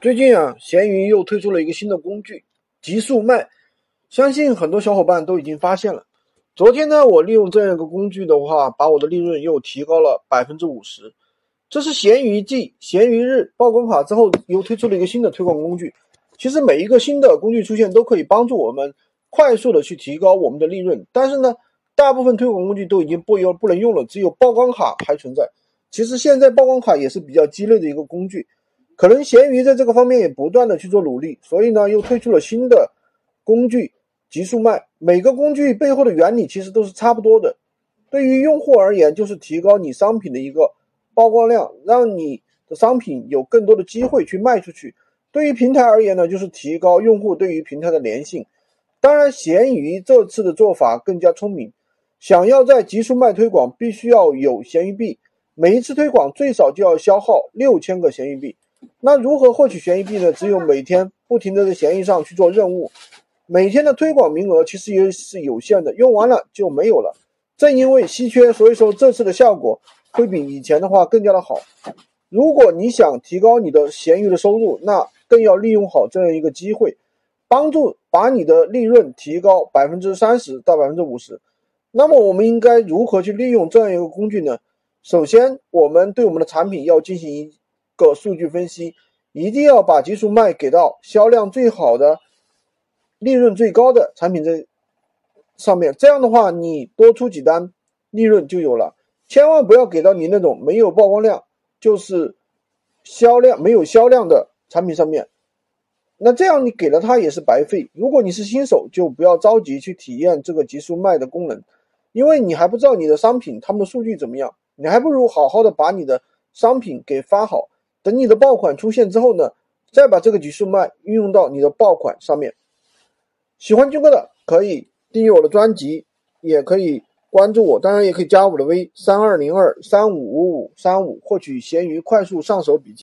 最近啊，闲鱼又推出了一个新的工具——极速卖，相信很多小伙伴都已经发现了。昨天呢，我利用这样一个工具的话，把我的利润又提高了百分之五十。这是闲鱼继闲鱼日曝光卡之后，又推出了一个新的推广工具。其实每一个新的工具出现，都可以帮助我们快速的去提高我们的利润。但是呢，大部分推广工具都已经不用不能用了，只有曝光卡还存在。其实现在曝光卡也是比较鸡肋的一个工具。可能闲鱼在这个方面也不断的去做努力，所以呢又推出了新的工具极速卖。每个工具背后的原理其实都是差不多的。对于用户而言，就是提高你商品的一个曝光量，让你的商品有更多的机会去卖出去。对于平台而言呢，就是提高用户对于平台的粘性。当然，闲鱼这次的做法更加聪明。想要在极速卖推广，必须要有闲鱼币，每一次推广最少就要消耗六千个闲鱼币。那如何获取闲鱼币呢？只有每天不停的在闲鱼上去做任务，每天的推广名额其实也是有限的，用完了就没有了。正因为稀缺，所以说这次的效果会比以前的话更加的好。如果你想提高你的闲鱼的收入，那更要利用好这样一个机会，帮助把你的利润提高百分之三十到百分之五十。那么我们应该如何去利用这样一个工具呢？首先，我们对我们的产品要进行一。个数据分析，一定要把极速卖给到销量最好的、利润最高的产品这上面。这样的话，你多出几单，利润就有了。千万不要给到你那种没有曝光量，就是销量没有销量的产品上面。那这样你给了他也是白费。如果你是新手，就不要着急去体验这个极速卖的功能，因为你还不知道你的商品他们的数据怎么样。你还不如好好的把你的商品给发好。等你的爆款出现之后呢，再把这个极速卖运用到你的爆款上面。喜欢军哥的可以订阅我的专辑，也可以关注我，当然也可以加我的微三二零二三五五五三五，获取闲鱼快速上手笔记。